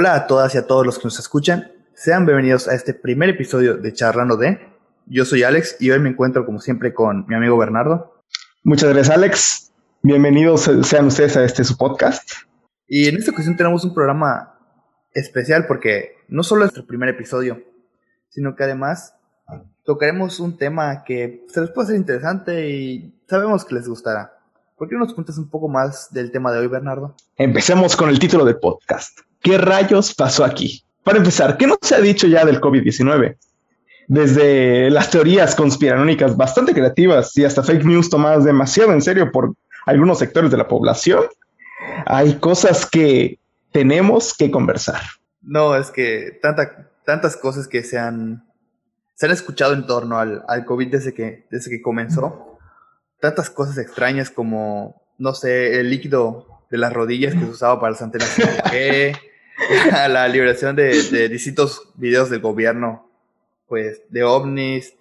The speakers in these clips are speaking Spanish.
Hola a todas y a todos los que nos escuchan. Sean bienvenidos a este primer episodio de Charlando de. Yo soy Alex y hoy me encuentro como siempre con mi amigo Bernardo. Muchas gracias Alex. Bienvenidos sean ustedes a este su podcast. Y en esta ocasión tenemos un programa especial porque no solo es nuestro primer episodio, sino que además tocaremos un tema que se les puede ser interesante y sabemos que les gustará. ¿Por qué no nos cuentas un poco más del tema de hoy, Bernardo? Empecemos con el título del podcast. ¿Qué rayos pasó aquí? Para empezar, ¿qué no se ha dicho ya del COVID-19? Desde las teorías conspiranónicas bastante creativas y hasta fake news tomadas demasiado en serio por algunos sectores de la población, hay cosas que tenemos que conversar. No, es que tanta, tantas cosas que se han, se han escuchado en torno al, al COVID desde que, desde que comenzó. Tantas cosas extrañas como, no sé, el líquido de las rodillas que se usaba para las antenas a la liberación de, distintos videos del gobierno, pues de ovnis.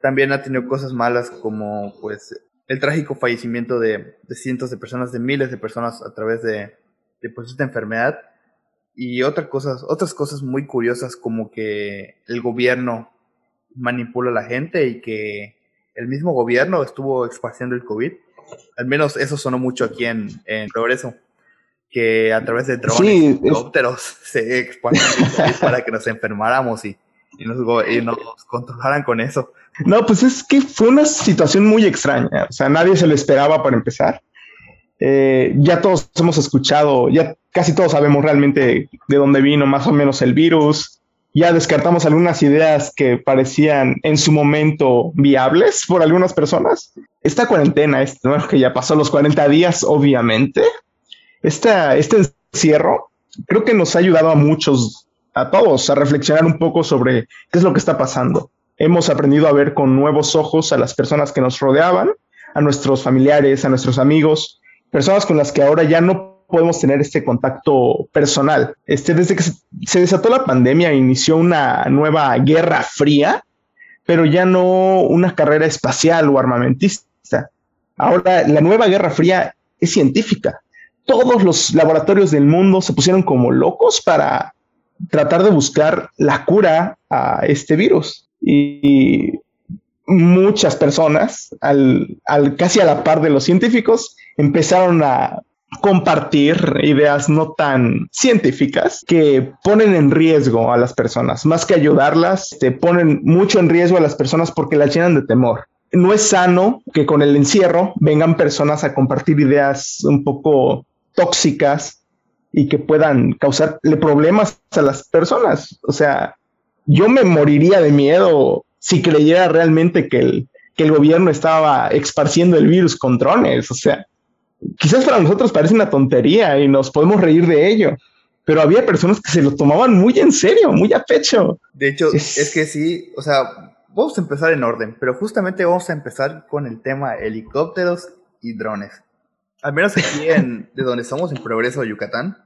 También ha tenido cosas malas como pues el trágico fallecimiento de, cientos de personas, de miles de personas a través de, pues, esta enfermedad. Y otras cosas, otras cosas muy curiosas como que el gobierno manipula a la gente y que el mismo gobierno estuvo esparciendo el COVID. Al menos eso sonó mucho aquí en Progreso que a través de drones y helicópteros se exponen para que nos enfermáramos y, y, nos, y nos controlaran con eso. No, pues es que fue una situación muy extraña. O sea, nadie se lo esperaba para empezar. Eh, ya todos hemos escuchado, ya casi todos sabemos realmente de dónde vino más o menos el virus. Ya descartamos algunas ideas que parecían en su momento viables por algunas personas. Esta cuarentena, este, que ya pasó los 40 días, obviamente, este encierro creo que nos ha ayudado a muchos, a todos, a reflexionar un poco sobre qué es lo que está pasando. Hemos aprendido a ver con nuevos ojos a las personas que nos rodeaban, a nuestros familiares, a nuestros amigos, personas con las que ahora ya no podemos tener este contacto personal. Este, desde que se desató la pandemia, inició una nueva guerra fría, pero ya no una carrera espacial o armamentista. Ahora la nueva guerra fría es científica todos los laboratorios del mundo se pusieron como locos para tratar de buscar la cura a este virus. Y muchas personas, al, casi a la par de los científicos, empezaron a compartir ideas no tan científicas que ponen en riesgo a las personas, más que ayudarlas, te ponen mucho en riesgo a las personas porque las llenan de temor. No es sano que con el encierro vengan personas a compartir ideas un poco tóxicas y que puedan causarle problemas a las personas. O sea, yo me moriría de miedo si creyera realmente que el, que el gobierno estaba esparciendo el virus con drones. O sea, quizás para nosotros parece una tontería y nos podemos reír de ello, pero había personas que se lo tomaban muy en serio, muy a pecho. De hecho, es, es que sí, o sea, vamos a empezar en orden, pero justamente vamos a empezar con el tema helicópteros y drones al menos aquí en, de donde estamos en Progreso, Yucatán,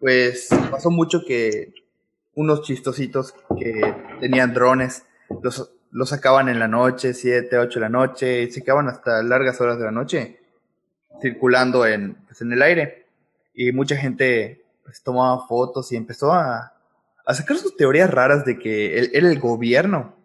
pues pasó mucho que unos chistositos que tenían drones los, los sacaban en la noche, 7, 8 de la noche, y se quedaban hasta largas horas de la noche circulando en, pues, en el aire. Y mucha gente pues, tomaba fotos y empezó a, a sacar sus teorías raras de que era el gobierno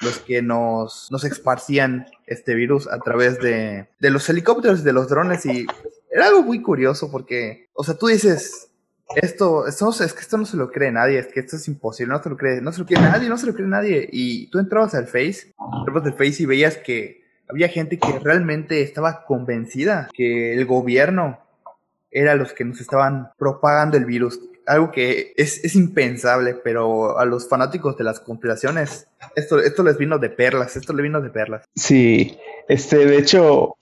los que nos, nos esparcían este virus a través de, de los helicópteros y de los drones y era algo muy curioso porque, o sea, tú dices, esto, esto, es que esto no se lo cree nadie, es que esto es imposible, no se lo cree, no se lo cree nadie, no se lo cree nadie. Y tú entrabas al Face, entrabas al Face y veías que había gente que realmente estaba convencida que el gobierno era los que nos estaban propagando el virus, algo que es, es, impensable, pero a los fanáticos de las conspiraciones, esto, esto les vino de perlas, esto le vino de perlas. Sí, este, de hecho,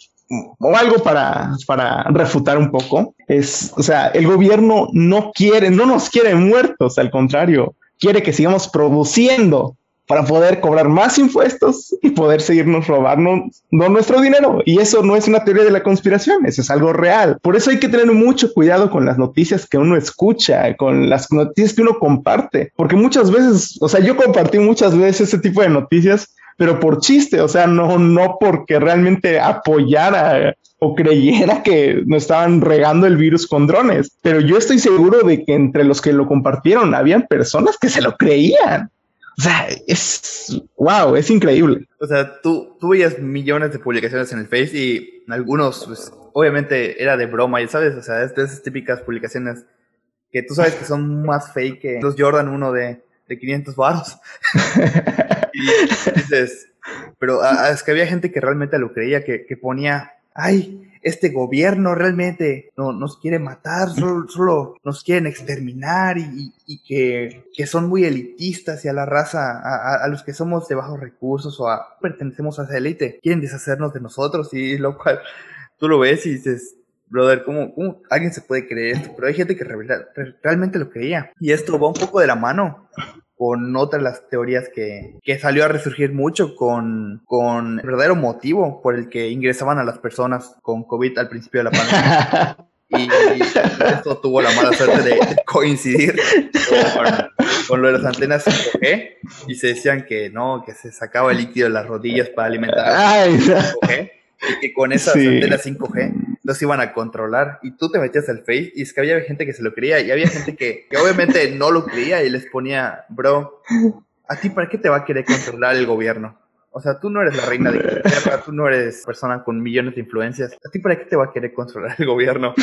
o algo para, para refutar un poco, es, o sea, el gobierno no quiere, no nos quiere muertos, al contrario, quiere que sigamos produciendo para poder cobrar más impuestos y poder seguirnos robando nuestro dinero. Y eso no es una teoría de la conspiración, eso es algo real. Por eso hay que tener mucho cuidado con las noticias que uno escucha, con las noticias que uno comparte, porque muchas veces, o sea, yo compartí muchas veces ese tipo de noticias pero por chiste, o sea, no, no porque realmente apoyara o creyera que nos estaban regando el virus con drones. Pero yo estoy seguro de que entre los que lo compartieron habían personas que se lo creían. O sea, es wow, es increíble. O sea, tú, tú veías millones de publicaciones en el Face y algunos, pues, obviamente era de broma, y sabes, o sea, es de esas típicas publicaciones que tú sabes que son más fake que los Jordan uno de, de 500 baros. y dices, pero ah, es que había gente que realmente lo creía, que, que ponía, ay, este gobierno realmente no, nos quiere matar, solo, nos quieren exterminar y, que, son muy elitistas y a la raza, a, los que somos de bajos recursos o a, pertenecemos a esa élite, quieren deshacernos de nosotros y lo cual tú lo ves y dices, brother, ¿cómo, ¿cómo, alguien se puede creer esto? Pero hay gente que realmente lo creía. Y esto va un poco de la mano con otra de las teorías que, que salió a resurgir mucho con, con el verdadero motivo por el que ingresaban a las personas con COVID al principio de la pandemia. y, esto tuvo la mala suerte de, coincidir con, lo de las antenas 5G y se decían que no, que se sacaba el líquido de las rodillas para alimentar a 5G y que con esas antenas 5G los iban a controlar. Y tú te metías al Face y es que había gente que se lo creía y había gente que, obviamente no lo creía y les ponía, bro, ¿a ti para qué te va a querer controlar el gobierno? O sea, tú no eres la reina de Inglaterra, tú no eres persona con millones de influencias. ¿A ti para qué te va a querer controlar el gobierno?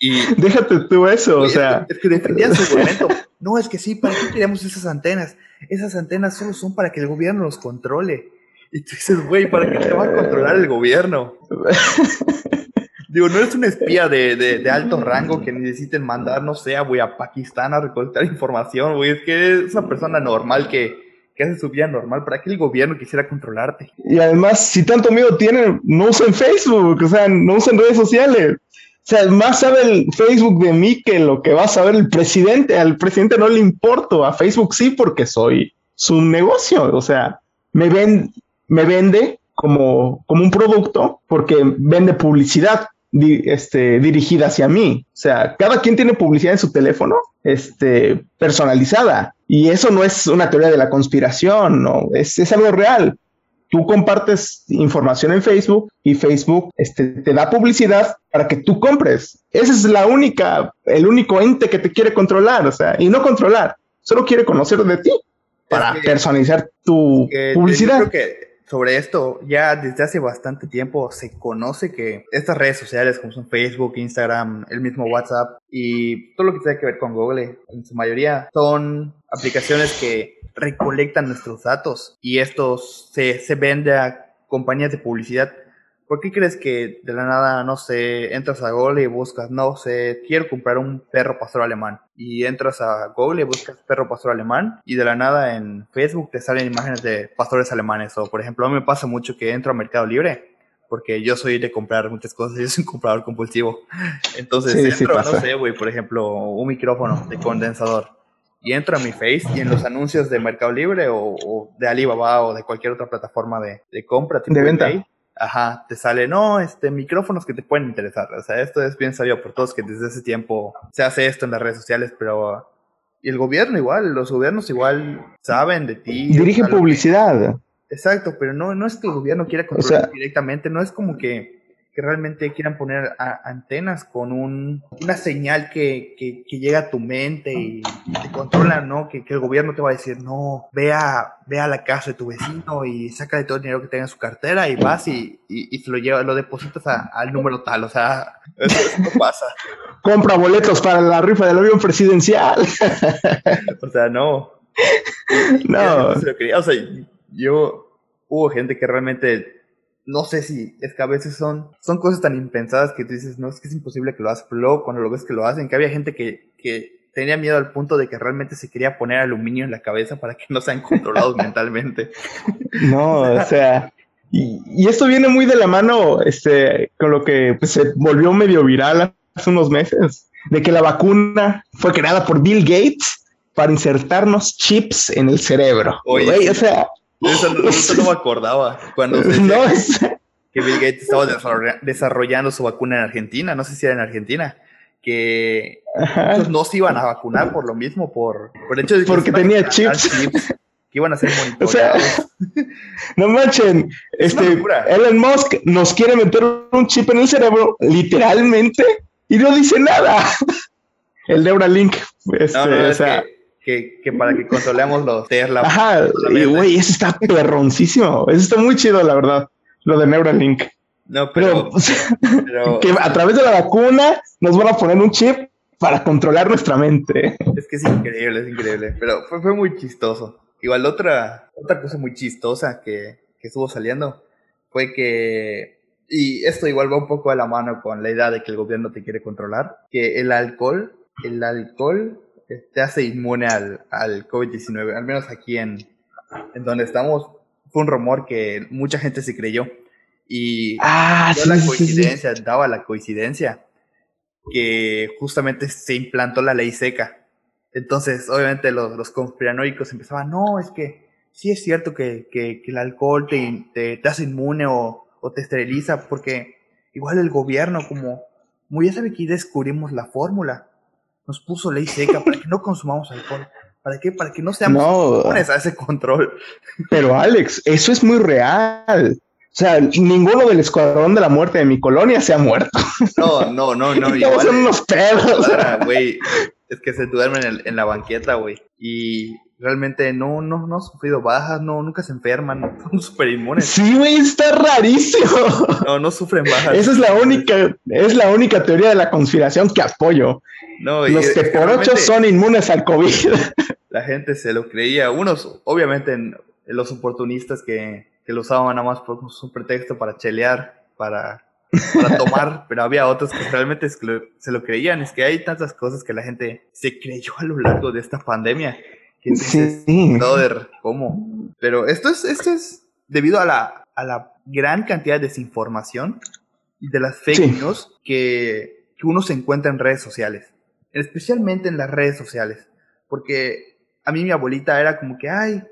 Y déjate tú eso, o sea. Es que, defendían su argumento. No, es que sí, ¿para qué queríamos esas antenas? Esas antenas solo son para que el gobierno los controle. Y tú dices, güey, ¿para qué te va a controlar el gobierno? Digo, no eres un espía de, de, alto rango que necesiten mandar, no sé, güey, a Pakistán a recolectar información, güey. Es que es una persona normal que, que hace su vida normal. ¿Para que el gobierno quisiera controlarte? Y además, si tanto miedo tienen, no usen Facebook, o sea, no usen redes sociales. O sea, más sabe el Facebook de mí que lo que va a saber el presidente. Al presidente no le importo, a Facebook sí, porque soy su negocio. O sea, me ven, me vende como, como un producto porque vende publicidad este, dirigida hacia mí. O sea, cada quien tiene publicidad en su teléfono este, personalizada. Y eso no es una teoría de la conspiración, no, es, es algo real. Tú compartes información en Facebook y Facebook este, te da publicidad para que tú compres. Ese es la única, el único ente que te quiere controlar, o sea, y no controlar, solo quiere conocer de ti para personalizar tu publicidad. que sobre esto, ya desde hace bastante tiempo se conoce que estas redes sociales como son Facebook, Instagram, el mismo WhatsApp y todo lo que tiene que ver con Google, en su mayoría son aplicaciones que recolectan nuestros datos y estos se, se vende a compañías de publicidad ¿Por qué crees que de la nada, no sé, entras a Google y buscas, no sé, quiero comprar un perro pastor alemán? Y entras a Google y buscas perro pastor alemán y de la nada en Facebook te salen imágenes de pastores alemanes. O por ejemplo, a mí me pasa mucho que entro a Mercado Libre porque yo soy de comprar muchas cosas, yo soy un comprador compulsivo. Entonces entro, no sé, güey, por ejemplo, un micrófono de condensador y entro a mi Face y en los anuncios de Mercado Libre o, de Alibaba o de cualquier otra plataforma de, de compra, de venta. Ajá, te sale, no, este, micrófonos que te pueden interesar. O sea, esto es bien sabido por todos que desde ese tiempo se hace esto en las redes sociales, pero... Y el gobierno igual, los gobiernos igual saben de ti. Dirigen publicidad. Exacto, pero no, no es que el gobierno quiera controlar directamente, no es como que que realmente quieran poner antenas con un, una señal que, que, llega a tu mente y, te controla, ¿no? Que, el gobierno te va a decir, no, ve a, ve a la casa de tu vecino y saca de todo el dinero que tenga en su cartera y vas y, y, se lo lleva, lo depositas al número tal, o sea, eso, no pasa. Compra boletos para la rifa del avión presidencial. o sea, no. No. O sea, yo, hubo gente que realmente no sé si es que a veces son, son cosas tan impensadas que tú dices, no, es que es imposible que lo hagas, pero luego cuando lo ves que lo hacen, que había gente que, que tenía miedo al punto de que realmente se quería poner aluminio en la cabeza para que no sean controlados mentalmente. No, o sea, y, y, esto viene muy de la mano este, con lo que pues, se volvió medio viral hace unos meses, de que la vacuna fue creada por Bill Gates para insertarnos chips en el cerebro. Oye, o sea, eso, no me acordaba. Cuando que Bill Gates estaba desarrollando su vacuna en Argentina, no sé si era en Argentina, que no se iban a vacunar por lo mismo, por, por hecho de que Porque tenía chips. que iban a ser monitoreados. no manchen, este, Elon Musk nos quiere meter un chip en el cerebro, literalmente, y no dice nada. el Neuralink, este, o sea... Que, que, para que controlemos los Tesla. Ajá, y güey, eso está perroncísimo. Eso está muy chido, la verdad, lo de Neuralink. No, pero, que a través de la vacuna nos van a poner un chip para controlar nuestra mente. Es que es increíble, es increíble. Pero fue, fue muy chistoso. Igual otra, otra cosa muy chistosa que, que estuvo saliendo fue que, y esto igual va un poco a la mano con la idea de que el gobierno te quiere controlar, que el alcohol, el alcohol te hace inmune al, al COVID-19, al menos aquí en, en donde estamos, fue un rumor que mucha gente se creyó. Y ah, la coincidencia, daba la coincidencia que justamente se implantó la ley seca entonces, obviamente, los, los conspiranoicos empezaban, no, es que sí es cierto que, que, el alcohol te, te, hace inmune o, o, te esteriliza, porque igual el gobierno, como, como ya sabe que descubrimos la fórmula, nos puso ley seca para que no consumamos alcohol. ¿Para qué? Para que no seamos no, a ese control. Pero Alex, eso es muy real. O sea, ninguno del escuadrón de la muerte de mi colonia se ha muerto. No, no, no, no. Igual, son unos pedos. Güey, es que se duermen en, la banqueta, güey. Y realmente no, no, no ha sufrido bajas, no, nunca se enferman, son súper inmunes. Sí, güey, está rarísimo. No, no sufren bajas. Esa es la única, es la única teoría de la conspiración que apoyo. No, Los que por ocho son inmunes al COVID. La gente se lo creía. Unos, obviamente, los oportunistas que, que lo usaban nada más por un pretexto para chelear, para para tomar, pero había otros que realmente se lo creían. Es que hay tantas cosas que la gente se creyó a lo largo de esta pandemia. Que sí. ¿cómo? Pero esto es, esto es debido a la, a la gran cantidad de desinformación y de las fake news que, que uno se encuentra en redes sociales. Especialmente en las redes sociales. Porque a mí mi abuelita era como que, ay,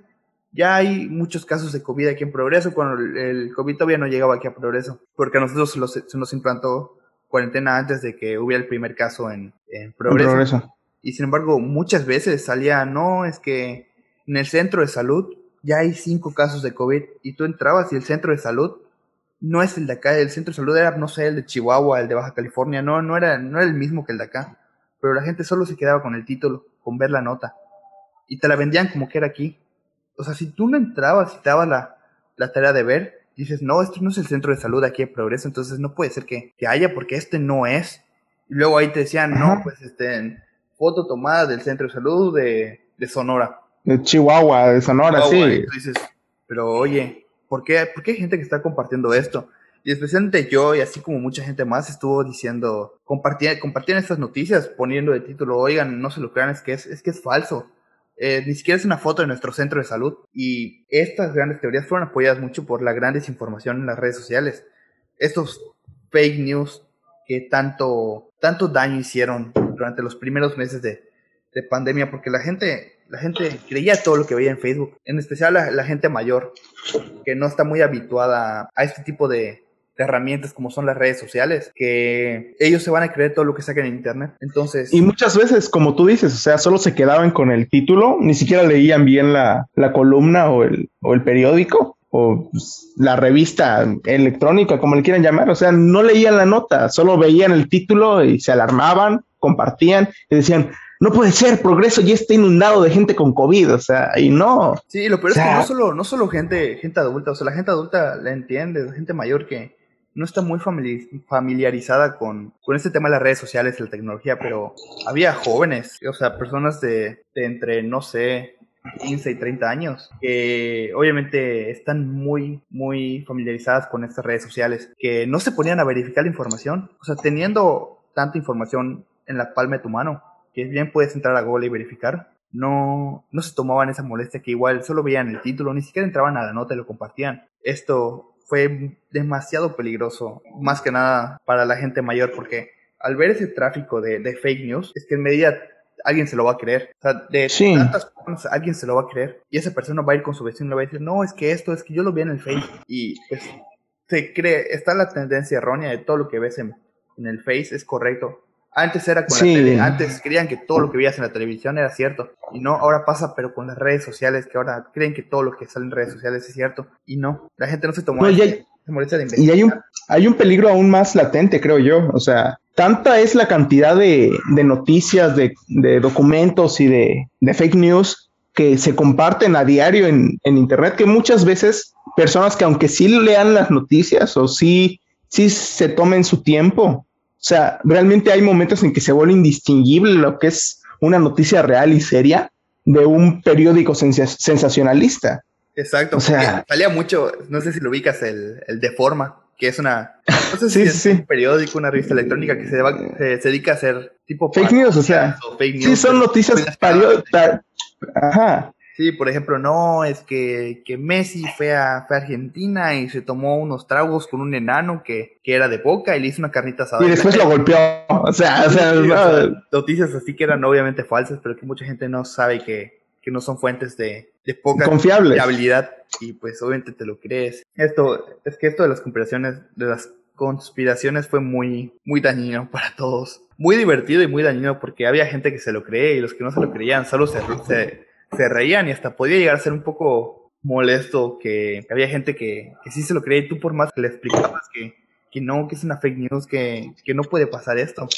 ya hay muchos casos de COVID aquí en Progreso, cuando el COVID todavía no llegaba aquí a Progreso, porque a nosotros se, nos implantó cuarentena antes de que hubiera el primer caso en, Progreso. Y sin embargo, muchas veces salía, no, es que en el centro de salud ya hay cinco casos de COVID y tú entrabas y el centro de salud no es el de acá, el centro de salud era, no sé, el de Chihuahua, el de Baja California, no, no era, no era el mismo que el de acá, pero la gente solo se quedaba con el título, con ver la nota y te la vendían como que era aquí o sea, si tú no entrabas y te dabas la, la tarea de ver, dices, no, este no es el centro de salud aquí de Progreso, entonces no puede ser que, que haya porque este no es. Y luego ahí te decían, no, pues este, foto tomada del centro de salud de, de Sonora. De Chihuahua, de Sonora, sí. Y tú dices, pero oye, ¿por qué, ¿por qué hay gente que está compartiendo esto? Y especialmente yo, y así como mucha gente más, estuvo diciendo, compartían, compartían estas noticias poniendo de título, oigan, no se lo crean, es que es, es que es falso. Eh, ni siquiera es una foto de nuestro centro de salud. Y estas grandes teorías fueron apoyadas mucho por la gran desinformación en las redes sociales. Estos fake news que tanto, tanto daño hicieron durante los primeros meses de, de pandemia, porque la gente, la gente creía todo lo que veía en Facebook, en especial la gente mayor, que no está muy habituada a este tipo de, herramientas como son las redes sociales, que ellos se van a creer todo lo que saquen en internet. Entonces... Y muchas veces, como tú dices, o sea, solo se quedaban con el título, ni siquiera leían bien la, la columna o el, o el periódico o pues, la revista electrónica, como le quieran llamar, o sea, no leían la nota, solo veían el título y se alarmaban, compartían y decían, no puede ser, progreso ya está inundado de gente con COVID, o sea, y no. Sí, lo peor es que no solo, no solo gente, gente adulta, o sea, la gente adulta la entiende, gente mayor que, no está muy familiarizada con, con este tema de las redes sociales y la tecnología, pero había jóvenes, o sea, personas de, entre, no sé, 15 y 30 años, que obviamente están muy, muy familiarizadas con estas redes sociales, que no se ponían a verificar la información, o sea, teniendo tanta información en la palma de tu mano, que bien puedes entrar a Google y verificar, no, no se tomaban esa molestia que igual solo veían el título, ni siquiera entraban a la nota y lo compartían. Esto fue demasiado peligroso, más que nada para la gente mayor, porque al ver ese tráfico de, fake news, es que en medida alguien se lo va a creer. O sea, de tantas personas alguien se lo va a creer. Y esa persona va a ir con su vecino y le va a decir, no, es que esto, es que yo lo vi en el Face. Y pues se cree, está la tendencia errónea de todo lo que ves en, en el Face es correcto. Antes era con la tele, antes creían que todo lo que veías en la televisión era cierto. Y no, ahora pasa, pero con las redes sociales, que ahora creen que todo lo que sale en redes sociales es cierto. Y no, la gente no se tomó. y hay, y hay un, hay un peligro aún más latente, creo yo. O sea, tanta es la cantidad de, noticias, de, documentos y de, fake news que se comparten a diario en, en Internet que muchas veces personas que aunque sí lean las noticias o sí, sí se tomen su tiempo, o sea, realmente hay momentos en que se vuelve indistinguible lo que es una noticia real y seria de un periódico sensacionalista. Exacto, o sea, salía mucho, no sé si lo ubicas, el, el Deforma, que es una, no sé si es un periódico, una revista electrónica que se, se, dedica a hacer tipo... Fake news, o sea, sí, son noticias periódicas. Ajá, Sí, por ejemplo, no, es que, que Messi fue a, fue a, Argentina y se tomó unos tragos con un enano que, que, era de boca y le hizo una carnita asada. Y después lo golpeó. O sea, o sea, noticias así que eran obviamente falsas, pero que mucha gente no sabe que, que no son fuentes de, de poca confiabilidad. Y pues obviamente te lo crees. Esto, es que esto de las conspiraciones, de las conspiraciones fue muy, muy dañino para todos. Muy divertido y muy dañino porque había gente que se lo cree y los que no se lo creían solo se, se se reían y hasta podía llegar a ser un poco molesto que, había gente que, que, sí se lo creía y tú por más que le explicabas que, que no, que es una fake news, que, que no puede pasar esto.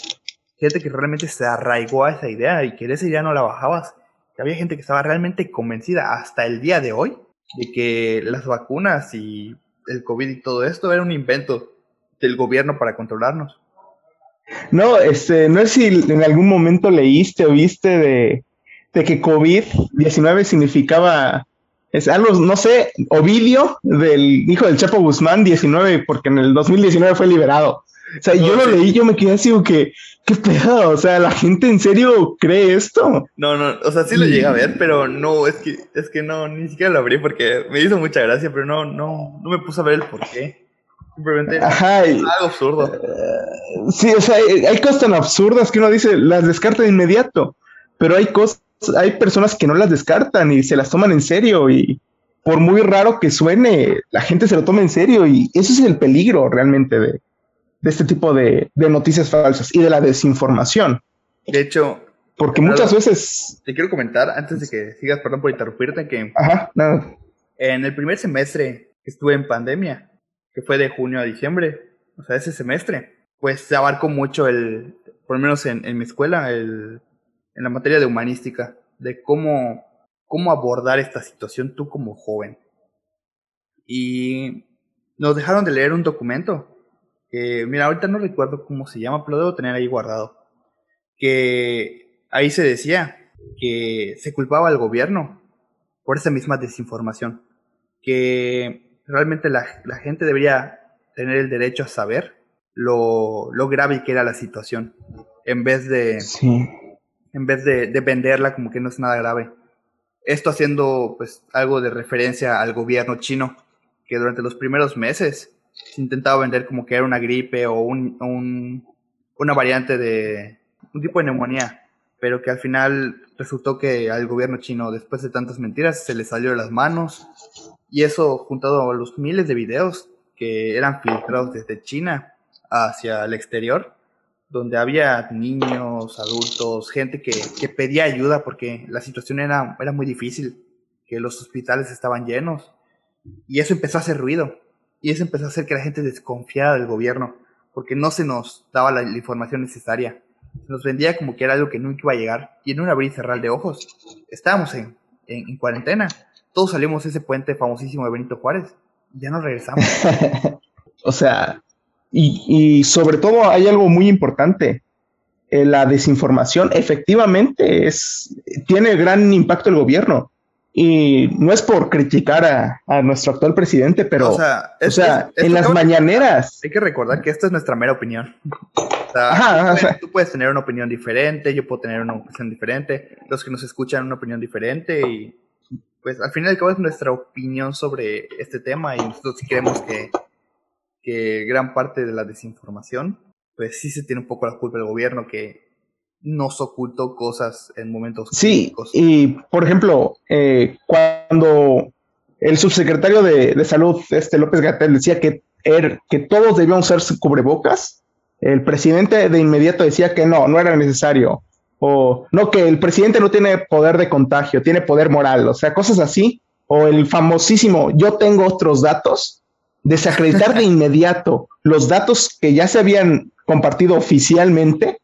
Gente que realmente se arraigó a esa idea y que de esa idea no la bajabas. Había gente que estaba realmente convencida hasta el día de hoy de que las vacunas y el COVID y todo esto era un invento del gobierno para controlarnos. No, este, no sé si en algún momento leíste o viste de, de que COVID-19 significaba es algo, no sé, Ovidio, del hijo del Chapo Guzmán, 19, porque en el 2019 fue liberado. O sea, yo lo leí, yo me quedé así, que, ¿qué pedo? O sea, ¿la gente en serio cree esto? No, no, o sea, sí lo llegué a ver, pero no, es que, es que no, ni siquiera lo abrí porque me hizo mucha gracia, pero no, no, no me puse a ver el por qué. Simplemente Ajá, algo absurdo. Eh, sí, o sea, hay cosas tan absurdas que uno dice, las descarta de inmediato, pero hay cosas hay personas que no las descartan y se las toman en serio y por muy raro que suene, la gente se lo toma en serio y eso es el peligro realmente de, este tipo de, noticias falsas y de la desinformación. De hecho, porque muchas veces... Te quiero comentar, antes de que sigas, perdón por interrumpirte, que Ajá, nada. en el primer semestre que estuve en pandemia, que fue de junio a diciembre, o sea, ese semestre, pues se abarcó mucho el, por lo menos en, en mi escuela, el en la materia de humanística, de cómo, cómo abordar esta situación tú como joven. Y nos dejaron de leer un documento, que mira, ahorita no recuerdo cómo se llama, pero lo debo tener ahí guardado, que ahí se decía que se culpaba al gobierno por esa misma desinformación, que realmente la, gente debería tener el derecho a saber lo, lo grave que era la situación, en vez de, sí en vez de, venderla como que no es nada grave. Esto haciendo pues algo de referencia al gobierno chino, que durante los primeros meses se intentaba vender como que era una gripe o un, una variante de un tipo de neumonía, pero que al final resultó que al gobierno chino, después de tantas mentiras, se le salió de las manos. Y eso juntado a los miles de videos que eran filtrados desde China hacia el exterior, donde había niños, adultos, gente que, que, pedía ayuda porque la situación era, era muy difícil, que los hospitales estaban llenos. Y eso empezó a hacer ruido. Y eso empezó a hacer que la gente desconfiara del gobierno, porque no se nos daba la, información necesaria. Se nos vendía como que era algo que nunca iba a llegar. Y en un abrir y cerrar de ojos, estábamos en, en, en cuarentena. Todos salimos ese puente famosísimo de Benito Juárez. Y ya no regresamos. o sea, y, sobre todo hay algo muy importante. Eh, la desinformación efectivamente es, tiene gran impacto el gobierno. Y no es por criticar a, nuestro actual presidente, pero o sea, en las mañaneras. Hay que recordar que esta es nuestra mera opinión. tú, puedes, tener una opinión diferente, yo puedo tener una opinión diferente, los que nos escuchan una opinión diferente y pues al final y al cabo es nuestra opinión sobre este tema y nosotros queremos que que gran parte de la desinformación, pues sí se tiene un poco la culpa del gobierno que nos ocultó cosas en momentos Sí, y por ejemplo, eh, cuando el subsecretario de, Salud, este López Gatel, decía que, er, que todos debíamos usar cubrebocas, El presidente de inmediato decía que no, no era necesario. O no, que el presidente no tiene poder de contagio, tiene poder moral, o sea, cosas así. O el famosísimo, yo tengo otros datos, desacreditar de inmediato los datos que ya se habían compartido oficialmente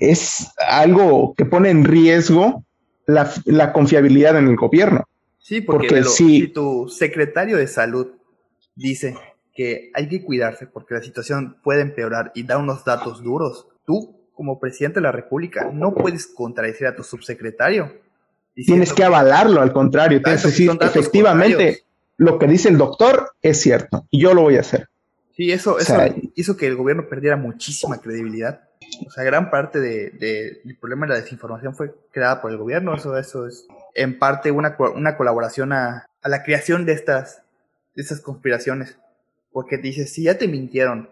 es algo que pone en riesgo la, confiabilidad en el gobierno. Sí, porque, si tu secretario de salud dice que hay que cuidarse porque la situación puede empeorar y da unos datos duros, tú como presidente de la República no puedes contradecir a tu subsecretario. Tienes que avalarlo, al contrario, tienes que decir efectivamente lo que dice el doctor es cierto y yo lo voy a hacer. Sí, eso, eso hizo que el gobierno perdiera muchísima credibilidad. O sea, gran parte del de, problema de la desinformación fue creada por el gobierno. Eso, eso es en parte una, una colaboración a, a, la creación de estas, de estas conspiraciones. Porque dices, si ya te mintieron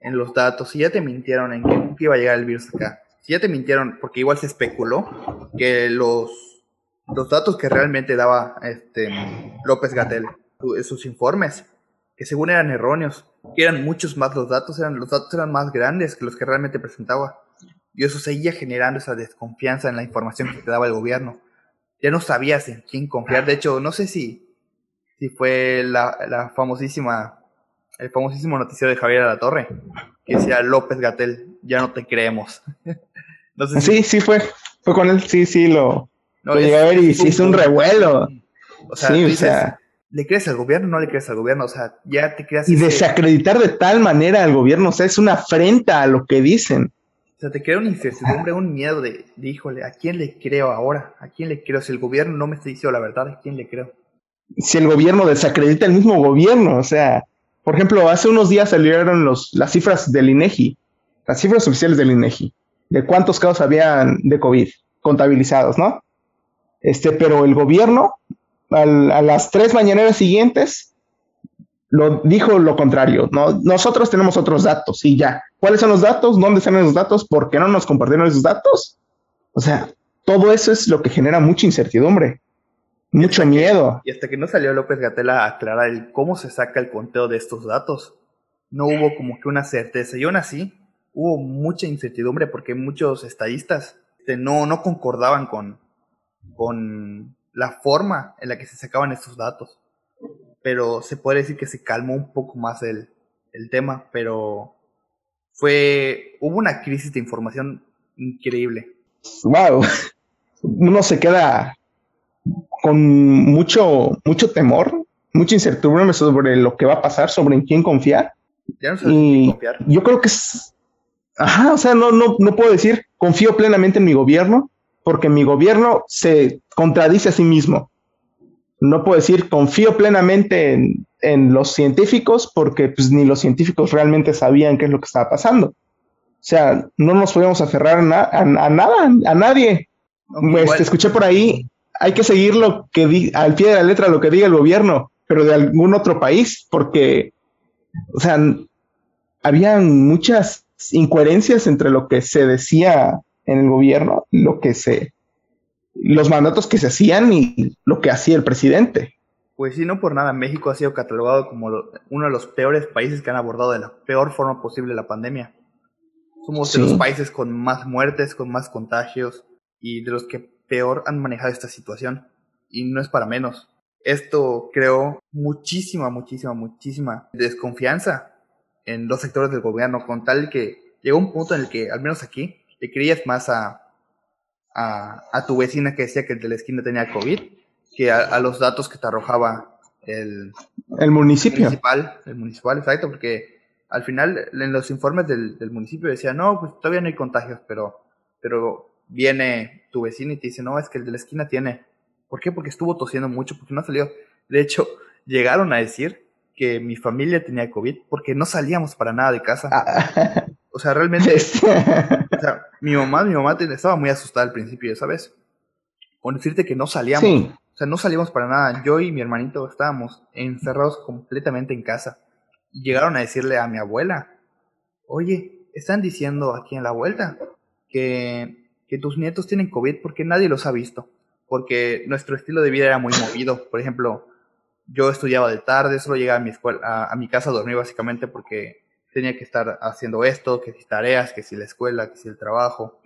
en los datos, si ya te mintieron en que iba a llegar el virus acá, si ya te mintieron, porque igual se especuló que los, los datos que realmente daba este, López Gatel, sus informes, que según eran erróneos, que eran muchos más los datos, eran, los datos eran más grandes que los que realmente presentaba. Y eso seguía generando esa desconfianza en la información que te daba el gobierno. Ya no sabías en quién confiar. De hecho, no sé si, si fue la, la famosísima, el famosísimo noticiero de Javier La Torre, que decía López Gatel, ya no te creemos. sí, sí fue, fue con él, sí, sí, lo, no, a ver y se hizo un revuelo. O sea, sí, o sea ¿Le crees al gobierno o no le crees al gobierno? O sea, ya te creas. Y desacreditar de tal manera al gobierno, o sea, es una afrenta a lo que dicen. O sea, te crea una incertidumbre, un miedo de, híjole, ¿a quién le creo ahora? ¿A quién le creo? Si el gobierno no me está diciendo la verdad, ¿a quién le creo? Si el gobierno desacredita el mismo gobierno, o sea, por ejemplo, hace unos días salieron los, las cifras del INEGI, las cifras oficiales del INEGI, de cuántos casos habían de COVID contabilizados, ¿no? Este, pero el gobierno a las tres mañaneras siguientes lo dijo lo contrario. ¿no? Nosotros tenemos otros datos y ya. ¿Cuáles son los datos? ¿Dónde están esos datos? ¿Por qué no nos compartieron esos datos? O sea, todo eso es lo que genera mucha incertidumbre, mucho miedo. y hasta que no salió López Gatela a aclarar el cómo se saca el conteo de estos datos, no hubo como que una certeza. Y aún así, hubo mucha incertidumbre porque muchos estadistas este, no, no concordaban con, con la forma en la que se sacaban estos datos. Pero se puede decir que se calmó un poco más el, tema, pero fue, hubo una crisis de información increíble. Wow, uno se queda con mucho, mucho temor, mucha incertidumbre sobre lo que va a pasar, sobre en quién confiar. Ya no y confiar. Yo creo que es, ajá, o sea, no, no, no puedo decir confío plenamente en mi gobierno, porque mi gobierno se contradice a sí mismo. No puedo decir confío plenamente en, los científicos porque pues, ni los científicos realmente sabían qué es lo que estaba pasando. O sea, no nos podemos aferrar a, nada, a nadie. Pues, escuché por ahí, hay que seguir lo que di al pie de la letra lo que diga el gobierno, pero de algún otro país, porque, o sea, había muchas incoherencias entre lo que se decía en el gobierno lo que se, los mandatos que se hacían y lo que hacía el presidente. Pues sí, no por nada, México ha sido catalogado como uno de los peores países que han abordado de la peor forma posible la pandemia. Somos de los países con más muertes, con más contagios y de los que peor han manejado esta situación. Y no es para menos. Esto creó muchísima, muchísima, muchísima desconfianza en los sectores del gobierno, con tal que llegó un punto en el que, al menos aquí, le creías más a, a, tu vecina que decía que el de la esquina tenía COVID que a, los datos que te arrojaba el, el municipio. municipal, el municipal, exacto, porque al final en los informes del, del, municipio decía, no, pues todavía no hay contagios, pero, pero viene tu vecina y te dice, no, es que el de la esquina tiene. ¿Por qué? Porque estuvo tosiendo mucho, porque no salió. De hecho, llegaron a decir que mi familia tenía COVID porque no salíamos para nada de casa. Ah. O sea, realmente. o sea, mi mamá, mi mamá estaba muy asustada al principio, ¿sabes? Con decirte que no salíamos. O sea, no salíamos para nada. Yo y mi hermanito estábamos encerrados completamente en casa. Y llegaron a decirle a mi abuela: Oye, están diciendo aquí en la vuelta que, que tus nietos tienen COVID porque nadie los ha visto. Porque nuestro estilo de vida era muy movido. Por ejemplo, yo estudiaba de tarde, solo llegaba a mi escuela, a, a mi casa a dormir básicamente porque tenía que estar haciendo esto, que si tareas, que si la escuela, que si el trabajo.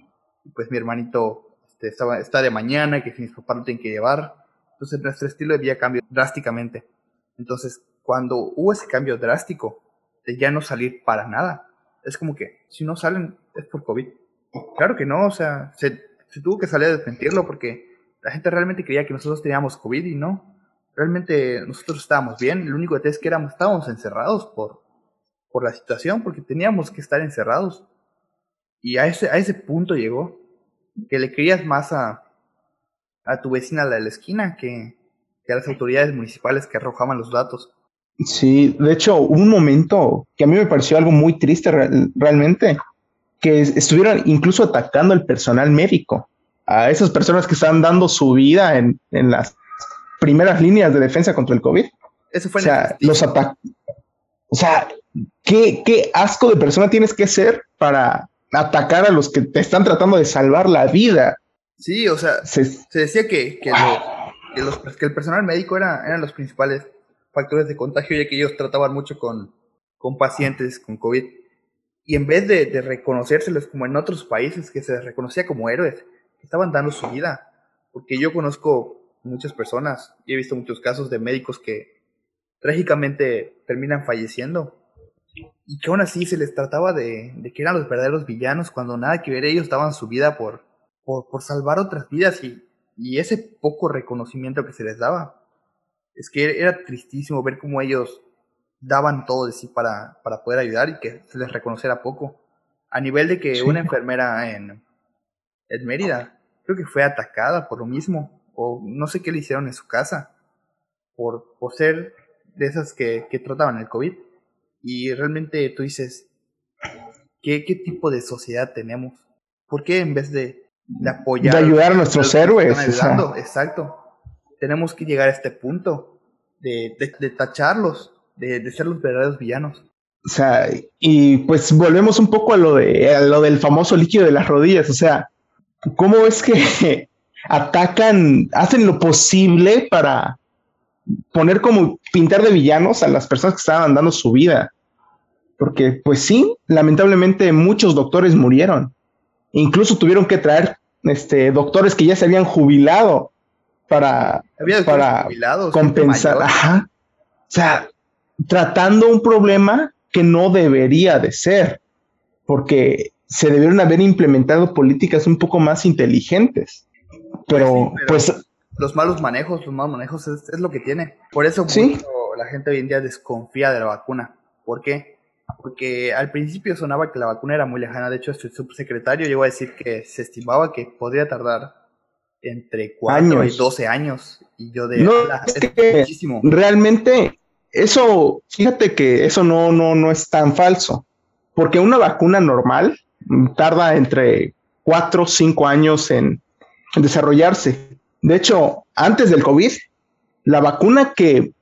Pues mi hermanito este, estaba, está de mañana, que si mis papás lo tienen que llevar. Entonces nuestro estilo de vida cambió drásticamente. Entonces, cuando hubo ese cambio drástico de ya no salir para nada, es como que si no salen es por COVID. Claro que no, o sea, se, se tuvo que salir a desmentirlo porque la gente realmente creía que nosotros teníamos COVID y no. Realmente nosotros estábamos bien. Lo único que es que éramos, estábamos encerrados por, por la situación, porque teníamos que estar encerrados. Y a ese, a ese punto llegó, que le creías más a, a tu vecina de la esquina que, que a las autoridades municipales que arrojaban los datos. Sí, de hecho, hubo un momento que a mí me pareció algo muy triste realmente, que estuvieron incluso atacando al personal médico, a esas personas que estaban dando su vida en, en las primeras líneas de defensa contra el COVID. Eso fue o sea, los ataques. O sea, ¿qué, ¿qué asco de persona tienes que ser para atacar a los que te están tratando de salvar la vida? Sí, o sea, se, decía que, que, los, que, el personal médico era, eran los principales factores de contagio, ya que ellos trataban mucho con, con pacientes con COVID. Y en vez de, de, reconocérselos como en otros países, que se les reconocía como héroes, estaban dando su vida. Porque yo conozco muchas personas y he visto muchos casos de médicos que trágicamente terminan falleciendo. Y que aún así se les trataba de, de que eran los verdaderos villanos, cuando nada que ver ellos daban su vida por, por, por salvar otras vidas y, y ese poco reconocimiento que se les daba es que era tristísimo ver cómo ellos daban todo de sí para, para poder ayudar y que se les reconociera poco. A nivel de que una enfermera en, en Mérida creo que fue atacada por lo mismo, o no sé qué le hicieron en su casa, por, por ser de esas que, que trataban el COVID. Y realmente tú dices, ¿qué, ¿qué tipo de sociedad tenemos? ¿Por qué en vez de, de apoyar... De ayudar a nuestros héroes. Exacto tenemos que llegar a este punto de, de, tacharlos, de, de, ser los verdaderos villanos. O sea, y pues volvemos un poco a lo, de, a lo del famoso líquido de las rodillas. O sea, ¿cómo es que atacan, hacen lo posible para poner como pintar de villanos a las personas que estaban dando su vida? Porque, pues sí, lamentablemente muchos doctores murieron. Incluso tuvieron que traer este, doctores que ya se habían jubilado para, para compensar. O sea, tratando un problema que no debería de ser, porque se debieron haber implementado políticas un poco más inteligentes. Pero, pues, los malos manejos, los malos manejos es, lo que tiene. Por eso la gente hoy en día desconfía de la vacuna. ¿Por qué? Porque al principio sonaba que la vacuna era muy lejana. De hecho, el subsecretario llegó a decir que se estimaba que podría tardar entre 4 y 12 años. Y yo de... No, es que muchísimo. realmente eso, fíjate que eso no, no, no es tan falso. Porque una vacuna normal tarda entre 4 o 5 años en, desarrollarse. De hecho, antes del COVID, la vacuna que,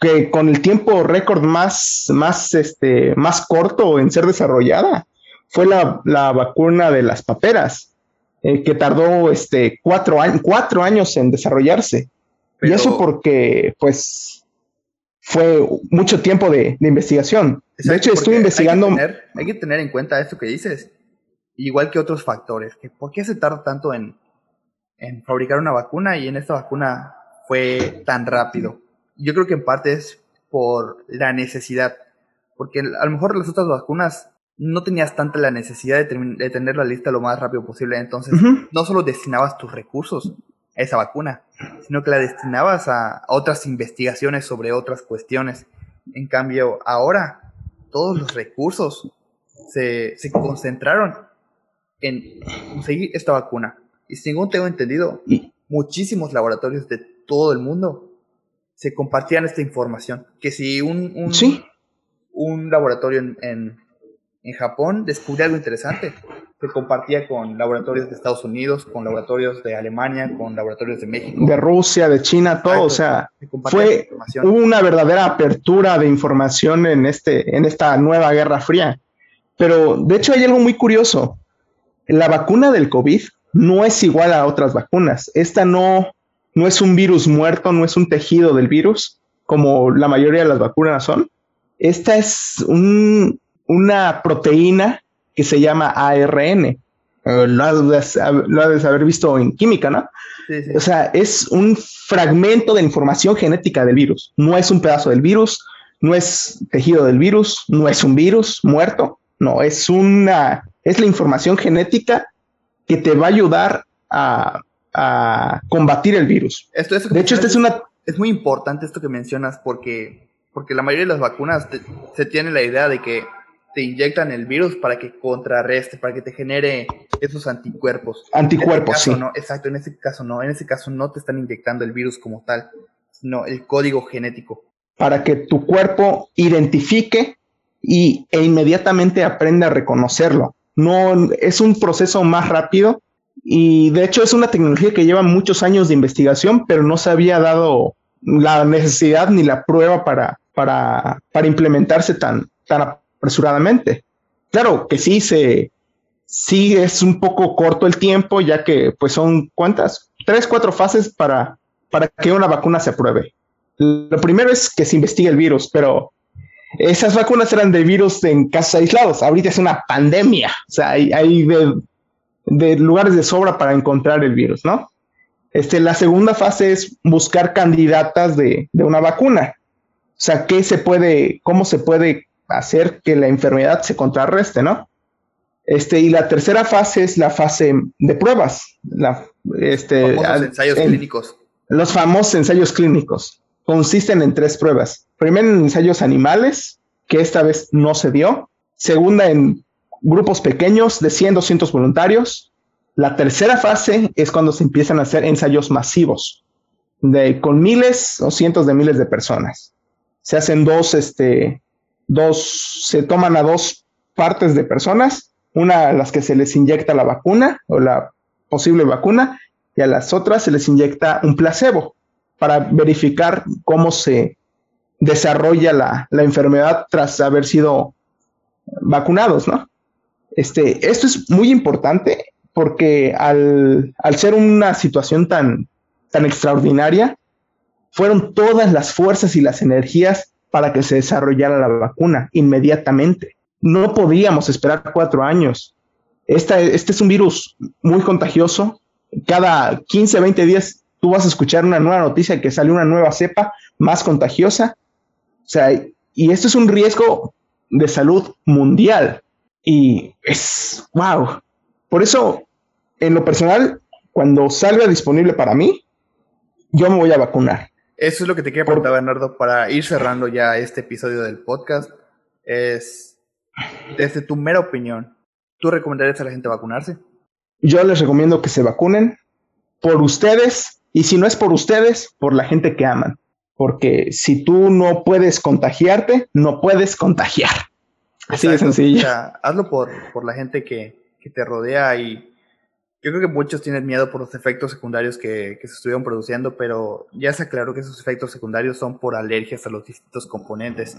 que con el tiempo récord más, más, este, más corto en ser desarrollada fue la, la vacuna de las paperas eh, que tardó este, cuatro, cuatro años en desarrollarse. Y eso porque, pues, fue mucho tiempo de, investigación. de hecho, estuve investigando... Hay que, tener, en cuenta esto que dices, igual que otros factores. Que ¿Por qué se tarda tanto en, en fabricar una vacuna y en esta vacuna fue tan rápido? Yo creo que en parte es por la necesidad. Porque a lo mejor las otras vacunas no tenías tanta la necesidad de, tener la lista lo más rápido posible. Entonces, no solo destinabas tus recursos a esa vacuna, sino que la destinabas a, otras investigaciones sobre otras cuestiones. En cambio, ahora todos los recursos se, se concentraron en conseguir esta vacuna. Y según tengo entendido, muchísimos laboratorios de todo el mundo se compartían esta información. Que si un, un, un laboratorio en en Japón descubrí algo interesante. Se compartía con laboratorios de Estados Unidos, con laboratorios de Alemania, con laboratorios de México. De Rusia, de China, todo. o sea, fue una verdadera apertura de información en, este, en esta nueva Guerra Fría. Pero de hecho hay algo muy curioso. La vacuna del COVID no es igual a otras vacunas. Esta no, no es un virus muerto, no es un tejido del virus, como la mayoría de las vacunas son. Esta es un, una proteína que se llama ARN. Lo has, de haber visto en química, ¿no? O sea, es un fragmento de información genética del virus. No es un pedazo del virus, no es tejido del virus, no es un virus muerto, no, es una, es la información genética que te va a ayudar a, combatir el virus. Esto, de hecho, esta es una... Es muy importante esto que mencionas porque, porque la mayoría de las vacunas se tiene la idea de que te inyectan el virus para que contrarreste, para que te genere esos anticuerpos. Anticuerpos, sí. No, exacto, en ese caso no. En ese caso no te están inyectando el virus como tal, sino el código genético. Para que tu cuerpo identifique y, e inmediatamente aprenda a reconocerlo. No, es un proceso más rápido y de hecho es una tecnología que lleva muchos años de investigación, pero no se había dado la necesidad ni la prueba para, para, para implementarse tan, tan apresuradamente. Claro que sí se, sí es un poco corto el tiempo, ya que pues son cuántas, tres, cuatro fases para, para que una vacuna se apruebe. Lo primero es que se investigue el virus, pero esas vacunas eran de virus en casos aislados. Ahorita es una pandemia. O sea, hay, de, lugares de sobra para encontrar el virus, ¿no? Este, la segunda fase es buscar candidatas de, de una vacuna. O sea, ¿qué se puede, cómo se puede hacer que la enfermedad se contrarreste, ¿no? Este, y la tercera fase es la fase de pruebas. La, este, ensayos clínicos. Los famosos ensayos clínicos consisten en tres pruebas. Primero en ensayos animales, que esta vez no se dio. Segunda en grupos pequeños de 100, 200 voluntarios. La tercera fase es cuando se empiezan a hacer ensayos masivos, con miles o cientos de miles de personas. Se hacen dos, este, dos, se toman a dos partes de personas, una a las que se les inyecta la vacuna o la posible vacuna y a las otras se les inyecta un placebo para verificar cómo se desarrolla la, enfermedad tras haber sido vacunados, ¿no? Este, esto es muy importante porque al, al ser una situación tan, tan extraordinaria, fueron todas las fuerzas y las energías para que se desarrollara la vacuna inmediatamente. No podíamos esperar cuatro años. este es un virus muy contagioso. Cada 15, 20 días tú vas a escuchar una nueva noticia que sale una nueva cepa más contagiosa. O sea, y esto es un riesgo de salud mundial. Y es, wow. Por eso, en lo personal, cuando salga disponible para mí, yo me voy a vacunar. Eso es lo que te quería preguntar, Bernardo, para ir cerrando ya este episodio del podcast. Es, desde tu mera opinión, ¿tú recomendarías a la gente vacunarse? Yo les recomiendo que se vacunen por ustedes y si no es por ustedes, por la gente que aman. Porque si tú no puedes contagiarte, no puedes contagiar. Así de sencillo. hazlo por, por la gente que, que te rodea y yo creo que muchos tienen miedo por los efectos secundarios que, se estuvieron produciendo, pero ya se aclaró que esos efectos secundarios son por alergias a los distintos componentes.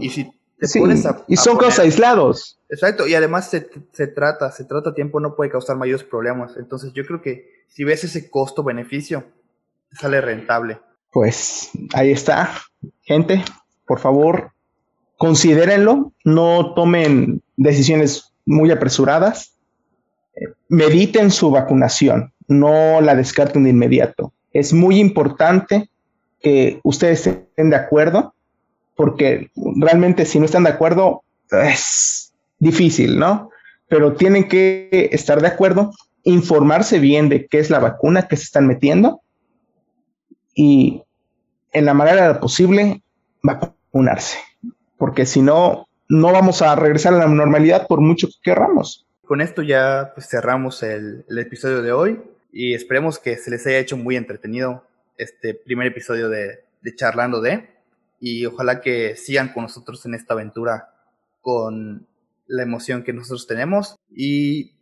Y si te pones a, Y son cosas aislados. Exacto, y además se, se, trata, se trata a tiempo, no puede causar mayores problemas. Entonces yo creo que si ves ese costo-beneficio, sale rentable. Pues ahí está, gente, por favor, considérenlo, no tomen decisiones muy apresuradas mediten su vacunación, no la descarten de inmediato. Es muy importante que ustedes estén de acuerdo, porque realmente si no están de acuerdo es difícil, ¿no? Pero tienen que estar de acuerdo, informarse bien de qué es la vacuna que se están metiendo y en la manera posible vacunarse, porque si no, no vamos a regresar a la normalidad por mucho que querramos con esto ya pues, cerramos el, episodio de hoy y esperemos que se les haya hecho muy entretenido este primer episodio de, Charlando de y ojalá que sigan con nosotros en esta aventura con la emoción que nosotros tenemos y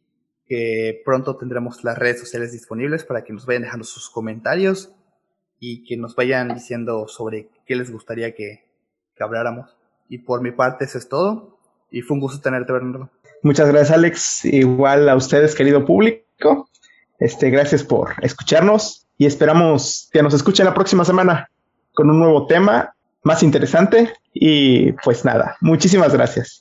que pronto tendremos las redes sociales disponibles para que nos vayan dejando sus comentarios y que nos vayan diciendo sobre qué les gustaría que, que habláramos. Y por mi parte eso es todo y fue un gusto tenerte, Bernardo. Muchas gracias, Alex. Igual a ustedes, querido público. Este, gracias por escucharnos y esperamos que nos escuchen la próxima semana con un nuevo tema más interesante. Y pues nada, muchísimas gracias.